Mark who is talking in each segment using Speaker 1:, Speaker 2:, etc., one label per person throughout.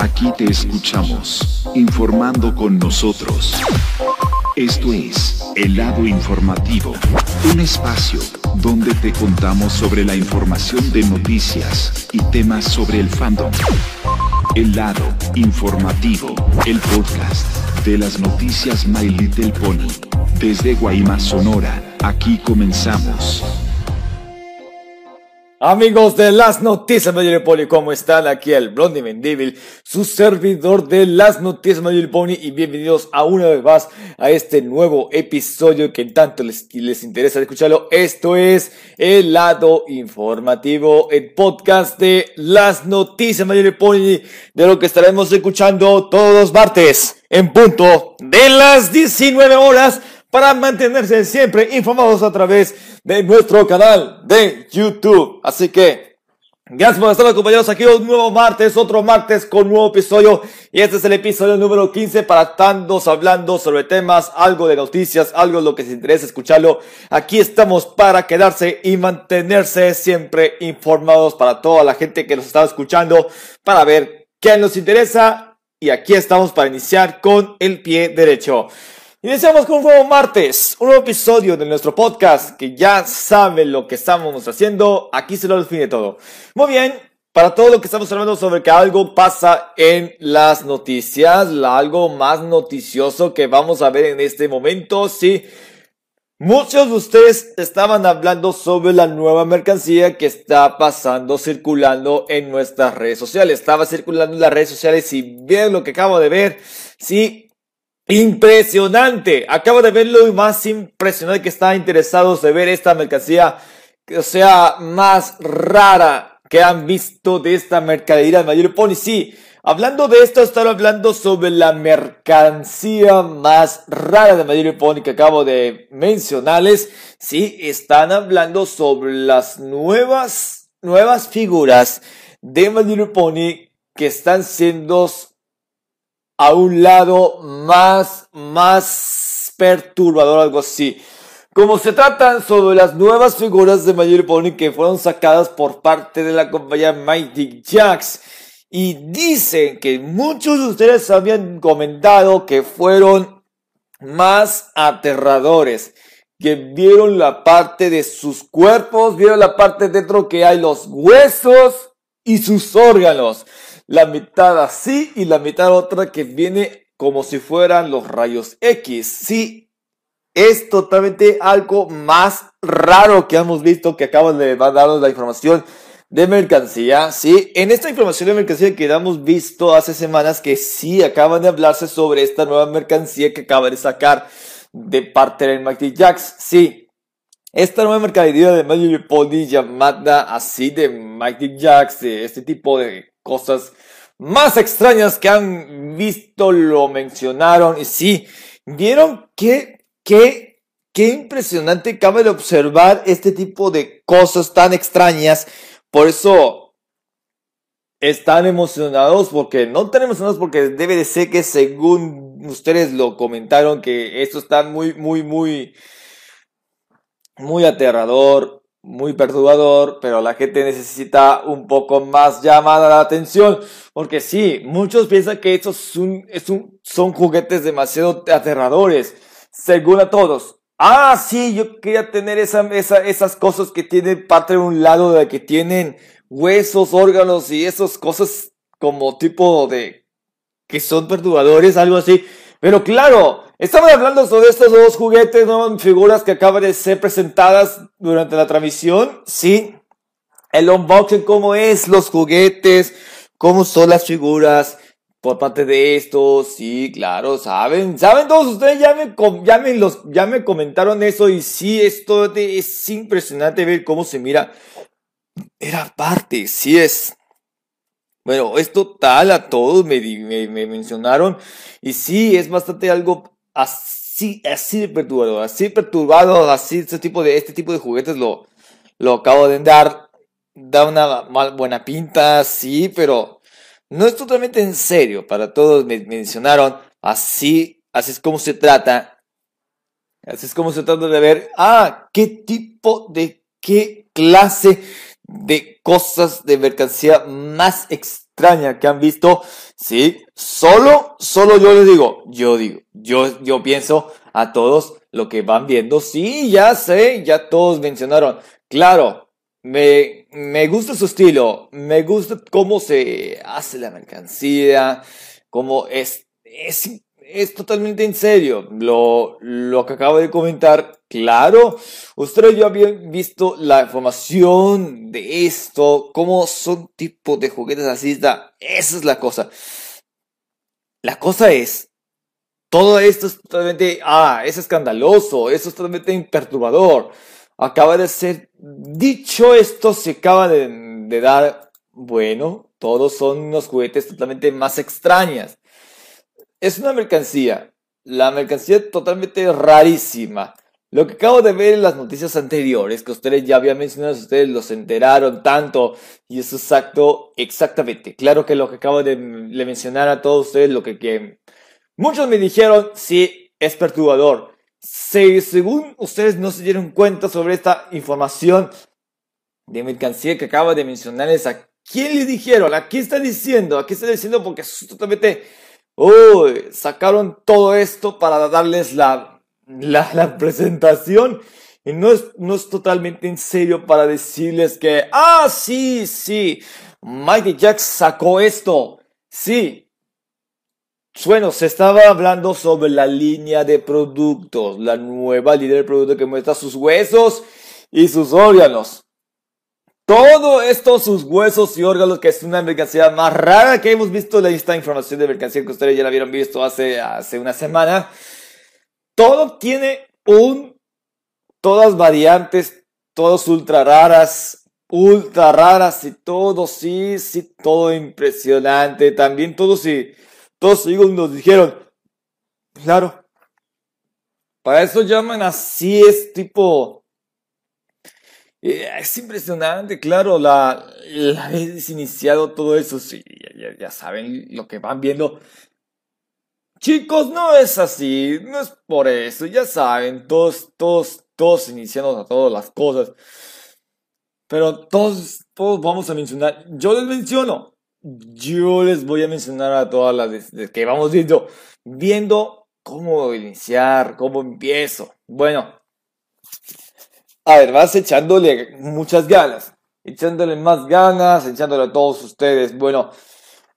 Speaker 1: Aquí te escuchamos, informando con nosotros. Esto es El lado informativo, un espacio donde te contamos sobre la información de noticias y temas sobre el fandom. El lado informativo, el podcast de las noticias My Little Pony. Desde Guaymas, Sonora, aquí comenzamos.
Speaker 2: Amigos de las noticias Mayor Pony, ¿cómo están? Aquí el Blondie Mendivil, su servidor de las noticias Mayor Pony y bienvenidos a una vez más a este nuevo episodio que tanto les, les interesa escucharlo. Esto es el lado informativo, el podcast de las noticias Mayor Pony, de lo que estaremos escuchando todos los martes en punto de las 19 horas para mantenerse siempre informados a través de nuestro canal de YouTube. Así que, gracias por estar acompañados aquí un nuevo martes, otro martes con nuevo episodio. Y este es el episodio número 15 para tantos hablando sobre temas, algo de noticias, algo de lo que se interesa escucharlo. Aquí estamos para quedarse y mantenerse siempre informados para toda la gente que nos está escuchando, para ver qué nos interesa. Y aquí estamos para iniciar con el pie derecho. Iniciamos con un nuevo martes, un nuevo episodio de nuestro podcast que ya saben lo que estamos haciendo. Aquí se lo define todo. Muy bien, para todo lo que estamos hablando sobre que algo pasa en las noticias, algo más noticioso que vamos a ver en este momento, sí. Muchos de ustedes estaban hablando sobre la nueva mercancía que está pasando, circulando en nuestras redes sociales. Estaba circulando en las redes sociales y vean lo que acabo de ver. Sí, Impresionante. Acabo de verlo y más impresionante que están interesados de ver esta mercancía, o sea, más rara que han visto de esta mercadería de Mayor Pony. Sí, hablando de esto, están hablando sobre la mercancía más rara de Mayor Pony que acabo de mencionarles. Sí, están hablando sobre las nuevas, nuevas figuras de Mayor Pony que están siendo a un lado más, más perturbador, algo así. Como se tratan sobre las nuevas figuras de Mayor Pony que fueron sacadas por parte de la compañía Mighty Jacks. Y dicen que muchos de ustedes habían comentado que fueron más aterradores. Que vieron la parte de sus cuerpos, vieron la parte dentro que hay los huesos y sus órganos la mitad así y la mitad otra que viene como si fueran los rayos X. Sí, es totalmente algo más raro que hemos visto que acaban de darnos la información de mercancía, sí. En esta información de mercancía que hemos visto hace semanas que sí acaban de hablarse sobre esta nueva mercancía que acaba de sacar de parte del Mighty Jacks, sí. Esta nueva mercadería de Magic Pony llamada así de Mighty Jacks, de este tipo de cosas más extrañas que han visto lo mencionaron y sí, vieron que, que, qué impresionante cabe de observar este tipo de cosas tan extrañas. Por eso están emocionados porque no están emocionados porque debe de ser que según ustedes lo comentaron que esto está muy, muy, muy, muy aterrador, muy perturbador, pero la gente necesita un poco más llamada la atención, porque sí, muchos piensan que estos son, juguetes demasiado aterradores, según a todos. Ah, sí, yo quería tener esa, esas cosas que tienen parte de un lado, de que tienen huesos, órganos y esas cosas como tipo de que son perturbadores, algo así. Pero claro, Estamos hablando sobre estos dos juguetes, nuevas figuras que acaban de ser presentadas durante la transmisión. Sí, el unboxing, cómo es los juguetes, cómo son las figuras por parte de estos. Sí, claro, saben, saben todos ustedes, ya me, ya me, los, ya me comentaron eso y sí, esto es impresionante ver cómo se mira. Era parte, sí es. Bueno, es total a todos, me, me, me mencionaron. Y sí, es bastante algo así, así de perturbador, así perturbado, así, este tipo de, este tipo de juguetes lo, lo acabo de dar, da una buena pinta, sí, pero no es totalmente en serio, para todos me mencionaron, así, así es como se trata, así es como se trata de ver, ah, qué tipo de, qué clase de cosas de mercancía más extraña que han visto, sí, solo, solo yo les digo, yo digo, yo, yo pienso a todos lo que van viendo, sí, ya sé, ya todos mencionaron, claro, me, me gusta su estilo, me gusta cómo se hace la mercancía, cómo es, es, es totalmente en serio. Lo, lo que acabo de comentar, claro, ustedes ya habían visto la información de esto, cómo son tipos de juguetes así, esa es la cosa. La cosa es, todo esto es totalmente, ah, es escandaloso, eso es totalmente perturbador acaba de ser dicho esto, se acaba de, dar, bueno, todos son unos juguetes totalmente más extrañas. Es una mercancía, la mercancía totalmente rarísima. Lo que acabo de ver en las noticias anteriores, que ustedes ya habían mencionado, ustedes los enteraron tanto, y es exacto, exactamente. Claro que lo que acabo de, mencionar a todos ustedes, lo que, que muchos me dijeron, sí, es perturbador. Si según ustedes no se dieron cuenta sobre esta información de mercancía que acaba de mencionarles, ¿a quién le dijeron? ¿A quién está diciendo? ¿A quién está diciendo? Porque es totalmente... Uy, sacaron todo esto para darles la, la, presentación y no es, no es totalmente en serio para decirles que, ah, sí, sí, Mighty Jack sacó esto. Sí, bueno, se estaba hablando sobre la línea de productos, la nueva línea de productos que muestra sus huesos y sus órganos. Todo esto, sus huesos y órganos, que es una mercancía más rara que hemos visto esta información de mercancía que ustedes ya la habían visto hace, hace una semana. Todo tiene un, todas variantes, todos ultra raras, ultra raras y todo, sí, sí, todo impresionante. También todo sí todos ellos nos dijeron, claro, para eso llaman así, es tipo, eh, es impresionante, claro, la, la vez iniciado todo eso, sí, ya, ya saben lo que van viendo. Chicos, no es así, no es por eso, ya saben, todos, todos, todos iniciamos a todas las cosas. Pero todos, todos vamos a mencionar, yo les menciono, yo les voy a mencionar a todas las que vamos viendo, viendo cómo iniciar, cómo empiezo. Bueno, a ver, vas echándole muchas ganas, echándole más ganas, echándole a todos ustedes. Bueno,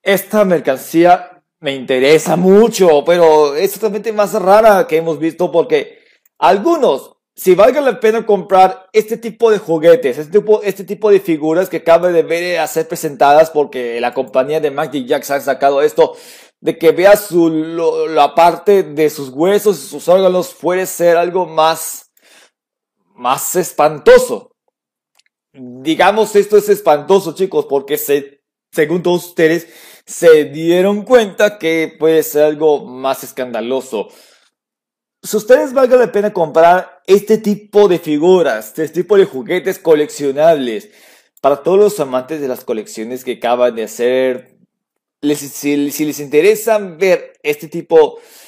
Speaker 2: esta mercancía me interesa mucho, pero es totalmente más rara que hemos visto porque algunos si valga la pena comprar este tipo de juguetes, este tipo, este tipo de figuras que acaba de ver a ser presentadas porque la compañía de Magic Jacks ha sacado esto, de que vea su, la parte de sus huesos y sus órganos puede ser algo más, más espantoso. Digamos esto es espantoso chicos porque se, según todos ustedes se dieron cuenta que puede ser algo más escandaloso si ustedes valga la pena comprar este tipo de figuras, este tipo de juguetes coleccionables, para todos los amantes de las colecciones que acaban de hacer, si, les interesa ver este tipo de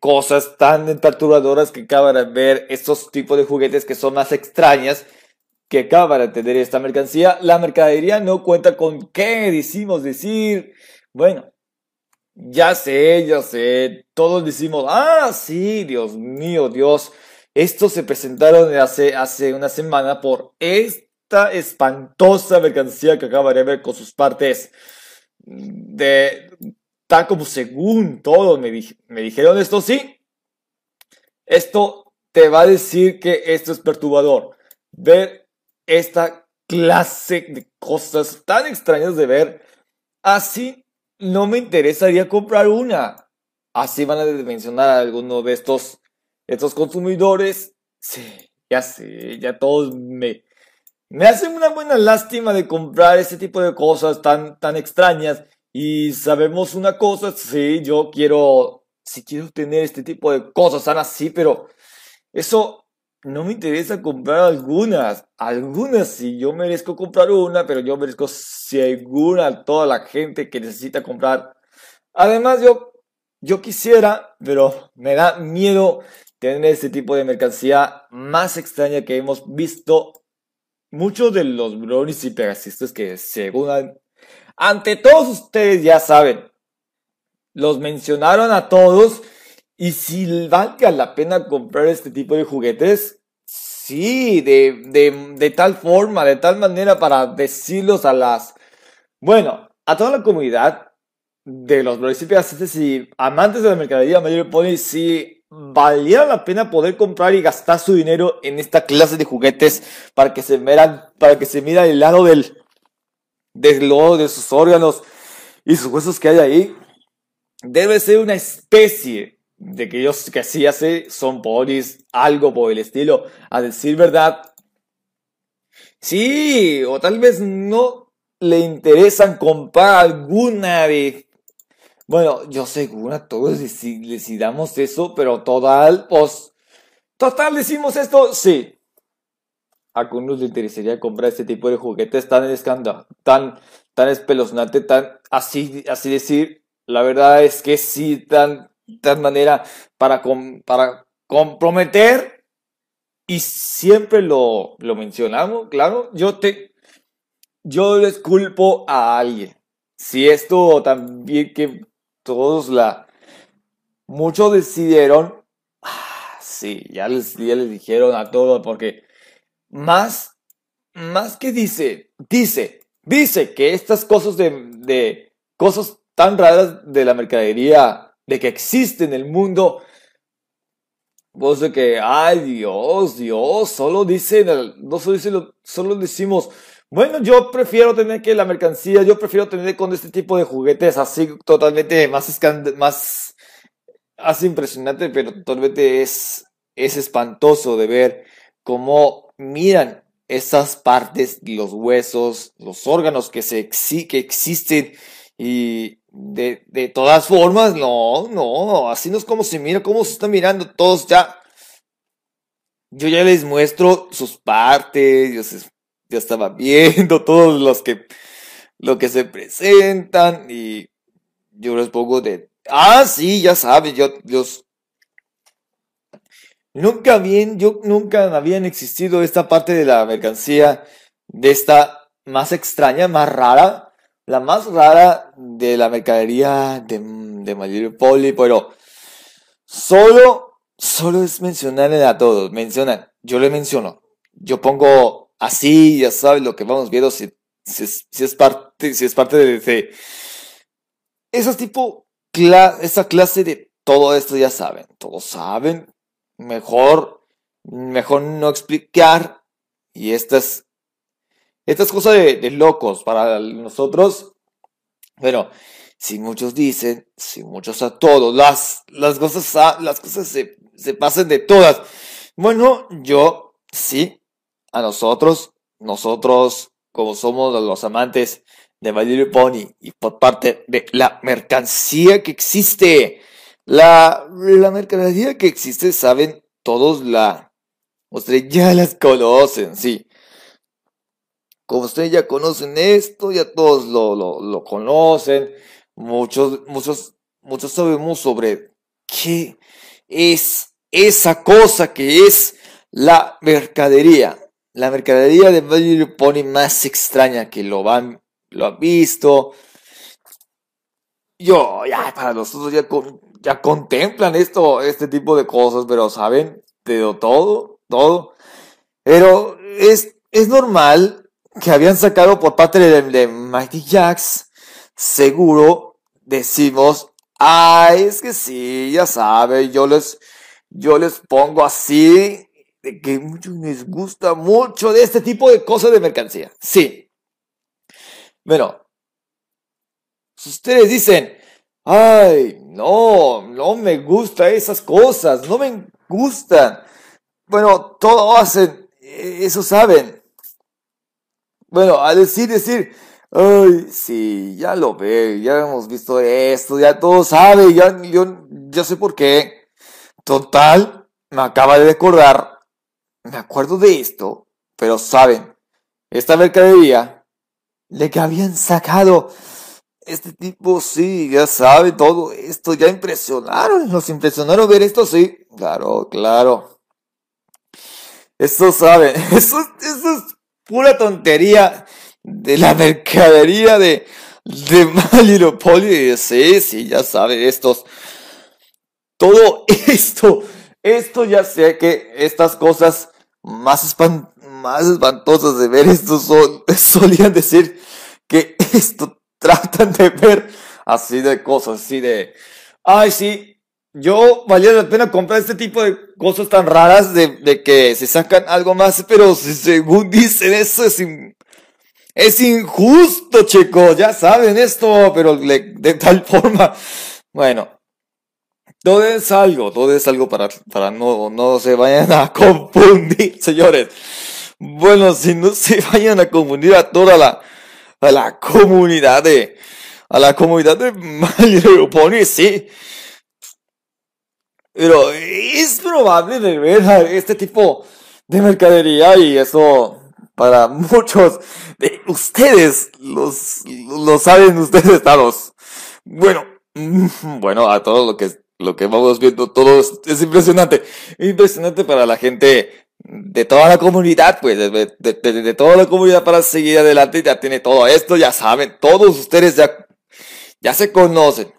Speaker 2: cosas tan perturbadoras que acaban de ver, estos tipos de juguetes que son más extrañas, que acaban de tener esta mercancía, la mercadería no cuenta con qué decimos decir, bueno, ya sé, ya sé. Todos decimos, ah, sí, Dios mío, Dios. Estos se presentaron hace, hace una semana por esta espantosa mercancía que acaba de ver con sus partes de como según todos me, dijeron esto, sí. Esto te va a decir que esto es perturbador. Ver esta clase de cosas tan extrañas de ver así no me interesaría comprar una. Así van a mencionar a alguno de estos, estos consumidores. Sí, ya sé, ya todos me, me hacen una buena lástima de comprar ese tipo de cosas tan, tan extrañas. Y sabemos una cosa, sí, yo quiero, sí quiero tener este tipo de cosas tan así, pero eso no me interesa comprar algunas. Algunas sí, yo merezco comprar una, pero yo merezco segura toda la gente que necesita comprar. Además, yo, yo quisiera, pero me da miedo tener este tipo de mercancía más extraña que hemos visto. Muchos de los brownies y pegasistas que según ante todos ustedes ya saben, los mencionaron a todos y si valga la pena comprar este tipo de juguetes, sí, de, de, de tal forma, de tal manera para decirlos a las, bueno, a toda la comunidad de los municipios y amantes de la mercadería mayor pony, si valiera la pena poder comprar y gastar su dinero en esta clase de juguetes para que se miran, para que se mira el lado del, del lodo de sus órganos y sus huesos que hay ahí, debe ser una especie de que ellos que así hace son polis, algo por el estilo, a decir verdad. Sí, o tal vez no le interesan comprar alguna de... Bueno, yo seguro a todos decidamos eso, pero total, pues... Total, decimos esto, sí. A algunos les interesaría comprar este tipo de juguetes tan escándalo, tan, tan espeluznante, tan así, así decir. La verdad es que sí, tan tal manera para, para comprometer y siempre lo, lo mencionamos, claro, yo te, yo les culpo a alguien. Si esto también que todos la, muchos decidieron, ah, sí, ya les, ya les dijeron a todos porque más, más que dice, dice, dice que estas cosas de, de cosas tan raras de la mercadería de que existe en el mundo. Vos de que, ay Dios, Dios, solo dicen, no solo, dicen, solo decimos, bueno, yo prefiero tener que la mercancía, yo prefiero tener con este tipo de juguetes así totalmente más, más, así impresionante, pero totalmente es, es espantoso de ver cómo miran esas partes, los huesos, los órganos que, se, que existen y de, de todas formas, no, no, así no es como se mira, cómo se está mirando todos ya. Yo ya les muestro sus partes, yo, ya estaba viendo todos los que, lo que se presentan y yo les pongo de, ah, sí, ya sabes, yo, yo, nunca bien, yo nunca habían existido esta parte de la mercancía, de esta más extraña, más rara, la más rara de la mercadería de, de Poli, pero solo, solo es mencionarle a todos, mencionan, yo le menciono, yo pongo así, ya sabes lo que vamos viendo, si, si, es, parte, si es parte de, de esos tipo, esa clase de todo esto ya saben, todos saben, mejor, mejor no explicar, y estas estas cosas de, de locos para nosotros, pero si muchos dicen, si muchos a todos, las, las cosas, las cosas se, se pasan de todas. Bueno, yo sí, a nosotros, nosotros como somos los amantes de My Little Pony y por parte de la mercancía que existe, la, la mercancía que existe, saben todos la, ustedes ya las conocen, sí. Como ustedes ya conocen esto, ya todos lo, lo, lo conocen, muchos, muchos, muchos sabemos sobre qué es esa cosa que es la mercadería. La mercadería de My Pony más extraña que lo van, lo han visto. Yo, ya, para nosotros ya, ya contemplan esto, este tipo de cosas, pero saben, pero todo, todo. Pero es, es normal que habían sacado por parte de, de Mighty Jacks, seguro decimos, ay, es que sí, ya sabe, yo les, yo les pongo así, de que muchos les gusta mucho de este tipo de cosas de mercancía. Sí. Bueno, si ustedes dicen, ay, no, no me gusta esas cosas, no me gustan. Bueno, todo hacen, eso saben. Bueno, a decir, decir, ay, sí, ya lo ve, ya hemos visto esto, ya todo sabe, ya, yo, ya sé por qué. Total, me acaba de recordar, me acuerdo de esto, pero saben, esta mercadería, de que habían sacado, este tipo, sí, ya sabe todo esto, ya impresionaron, nos impresionaron ver esto, sí, claro, claro. Eso saben, eso, eso es pura tontería de la mercadería de de Pony. Sí, sí, ya sabe, estos. Todo esto, esto ya sé que estas cosas más, más espantosas de ver esto son, solían decir que esto tratan de ver así de cosas, así de, ay, sí, yo valía la pena comprar este tipo de cosas tan raras de, que se sacan algo más, pero según dicen eso es, es injusto, chicos, ya saben esto, pero de tal forma, bueno, todo es algo, todo es algo para, para no, no se vayan a confundir, señores. Bueno, si no se vayan a confundir a toda la, a la comunidad de, a la comunidad de sí. Pero es probable de ver este tipo de mercadería y eso para muchos de ustedes los, lo saben ustedes estados. Bueno, bueno, a todo lo que, lo que vamos viendo, todo es, impresionante. Impresionante para la gente de toda la comunidad, pues, de, de, toda la comunidad para seguir adelante, ya tiene todo esto, ya saben, todos ustedes ya, ya se conocen.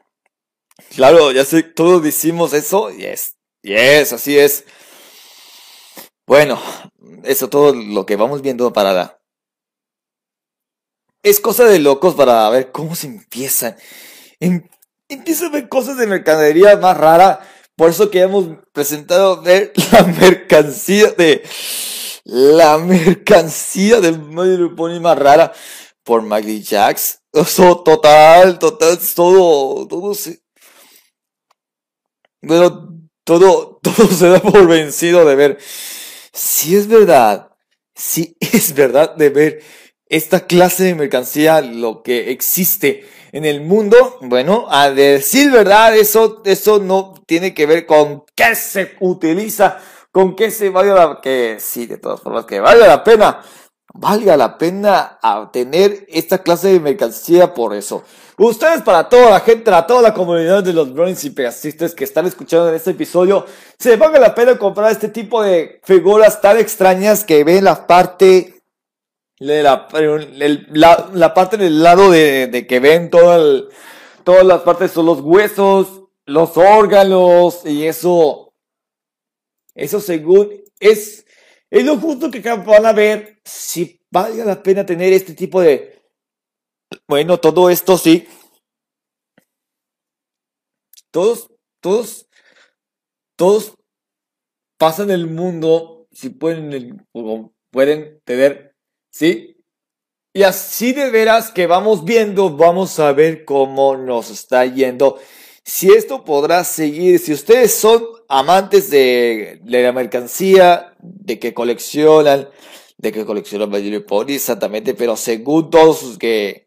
Speaker 2: Claro, ya sé, todos decimos eso, y es, yes, así es. Bueno, eso todo lo que vamos viendo para la... Es cosa de locos para ver cómo se empiezan. Em, empieza a ver cosas de mercadería más rara. Por eso que hemos presentado ver la mercancía de... La mercancía del medio Pony más rara por Maggie Jacks. Eso total, total, todo, todo se... Bueno, todo, todo se da por vencido de ver si es verdad, si es verdad de ver esta clase de mercancía, lo que existe en el mundo, bueno, a decir verdad, eso, eso no tiene que ver con qué se utiliza, con qué se valga la, que sí, de todas formas, que valga la pena, valga la pena tener esta clase de mercancía por eso. Ustedes para toda la gente, para toda la comunidad de los Brownies y Pegasistas que están escuchando en este episodio, se vale la pena comprar este tipo de figuras tan extrañas que ven la parte la, la, parte del lado de, de que ven todo todas las partes son los huesos, los órganos y eso, eso según es, es lo justo que van a ver si valga la pena tener este tipo de bueno, todo esto sí. Todos, todos, todos pasan el mundo si pueden, pueden tener, ¿sí? Y así de veras que vamos viendo, vamos a ver cómo nos está yendo. Si esto podrá seguir, si ustedes son amantes de, la mercancía, de que coleccionan, de que coleccionan Pony, exactamente, pero según todos que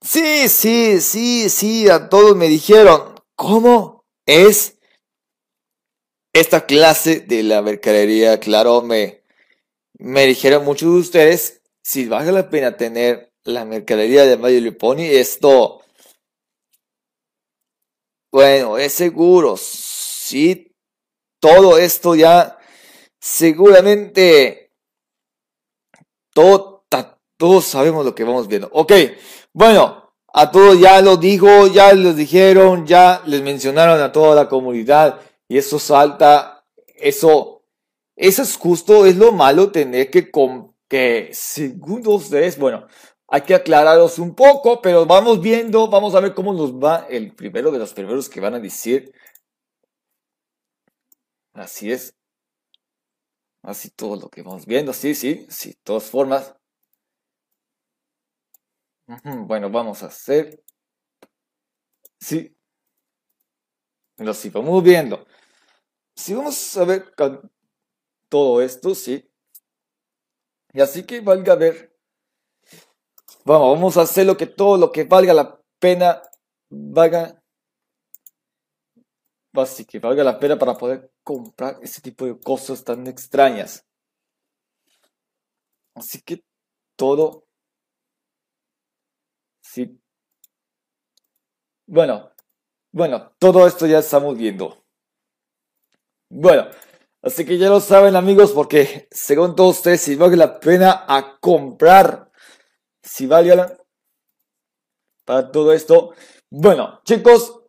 Speaker 2: Sí, sí, sí, sí, a todos me dijeron, ¿cómo es esta clase de la mercadería? Claro, me, me dijeron muchos de ustedes, si vale la pena tener la mercadería de Mario Pony, esto, bueno, es seguro, sí, todo esto ya, seguramente, todo, todos sabemos lo que vamos viendo. Ok, bueno, a todos ya lo dijo, ya les dijeron, ya les mencionaron a toda la comunidad y eso salta, eso, eso es justo, es lo malo tener que, con, que según ustedes, bueno, hay que aclararos un poco, pero vamos viendo, vamos a ver cómo nos va el primero de los primeros que van a decir. Así es. Así todo lo que vamos viendo, sí, sí, sí, todas formas. Bueno, vamos a hacer. Sí. Lo sí, vamos viendo. Si vamos a ver todo esto, sí. Y así que valga ver. Vamos, a hacer lo que todo lo que valga la pena valga. Así que valga la pena para poder comprar ese tipo de cosas tan extrañas. Así que todo Sí. Bueno, bueno, todo esto ya estamos viendo. Bueno, así que ya lo saben amigos, porque según todos ustedes, si vale la pena a comprar, si vale la... para todo esto. Bueno, chicos,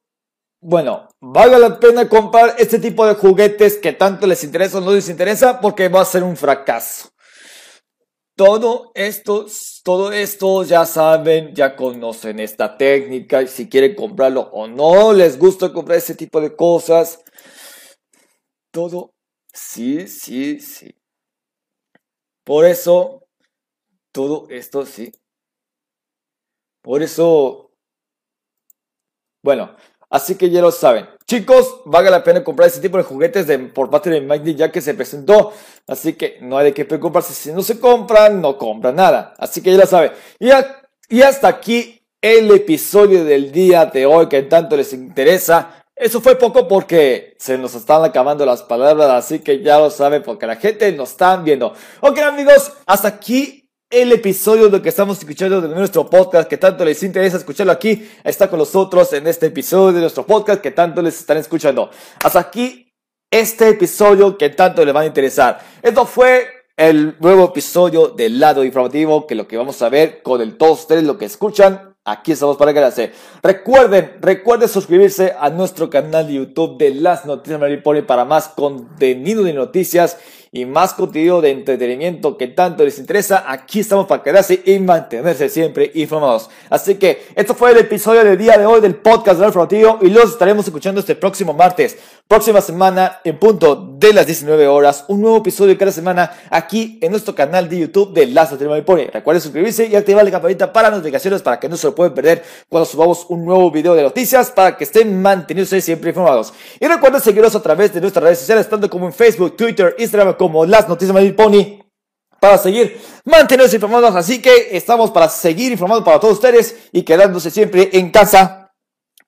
Speaker 2: bueno, vale la pena comprar este tipo de juguetes que tanto les interesa o no les interesa porque va a ser un fracaso. Todo esto, todo esto ya saben, ya conocen esta técnica si quieren comprarlo o no les gusta comprar ese tipo de cosas. Todo, sí, sí, sí. Por eso, todo esto sí. Por eso, bueno, Así que ya lo saben. Chicos, vale la pena comprar este tipo de juguetes de, por parte de Magni ya que se presentó. Así que no hay de qué preocuparse. Si no se compran, no compran nada. Así que ya lo saben. Y, y hasta aquí el episodio del día de hoy que tanto les interesa. Eso fue poco porque se nos están acabando las palabras, así que ya lo saben porque la gente nos está viendo. Ok amigos, hasta aquí el episodio de que estamos escuchando de nuestro podcast, que tanto les interesa escucharlo aquí, está con nosotros en este episodio de nuestro podcast que tanto les están escuchando. Hasta aquí este episodio que tanto les va a interesar. Esto fue el nuevo episodio del lado informativo, que lo que vamos a ver con el todos ustedes lo que escuchan. Aquí estamos para quedarse. Recuerden, recuerden suscribirse a nuestro canal de YouTube de Las Noticias Maripone para más contenido de noticias y más contenido de entretenimiento que tanto les interesa, aquí estamos para quedarse y mantenerse siempre informados. Así que esto fue el episodio del día de hoy del podcast del informativo y los estaremos escuchando este próximo martes, próxima semana en punto de las 19 horas, un nuevo episodio cada semana aquí en nuestro canal de YouTube de Las Noticias Pone. Recuerden suscribirse y activar la campanita para notificaciones para que no se lo pueden perder cuando subamos un nuevo video de noticias para que estén manteniéndose siempre informados. Y recuerden seguirnos a través de nuestras redes sociales, tanto como en Facebook, Twitter, Instagram, como las noticias de Pony para seguir manteniéndose informados. Así que estamos para seguir informando para todos ustedes y quedándose siempre en casa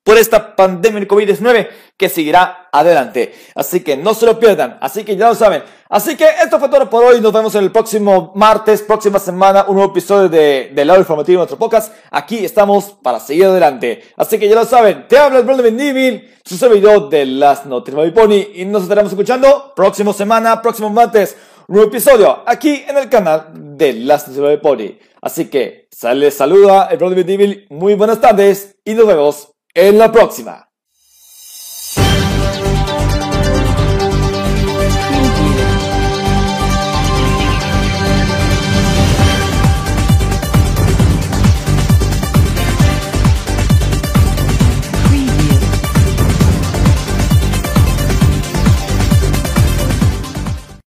Speaker 2: por esta pandemia de COVID-19 que seguirá adelante. Así que no se lo pierdan. Así que ya lo saben. Así que esto fue todo por hoy. Nos vemos en el próximo martes, próxima semana, un nuevo episodio de, del lado informativo de nuestro podcast. Aquí estamos para seguir adelante. Así que ya lo saben. Te habla el Bruno Bendivil, su servidor de las noticias de Pony. Y nos estaremos escuchando próxima semana, próximo martes, un nuevo episodio aquí en el canal de las noticias de Pony. Así que, sale, saluda el Bruno Bendivil. Muy buenas tardes y nos vemos en la próxima.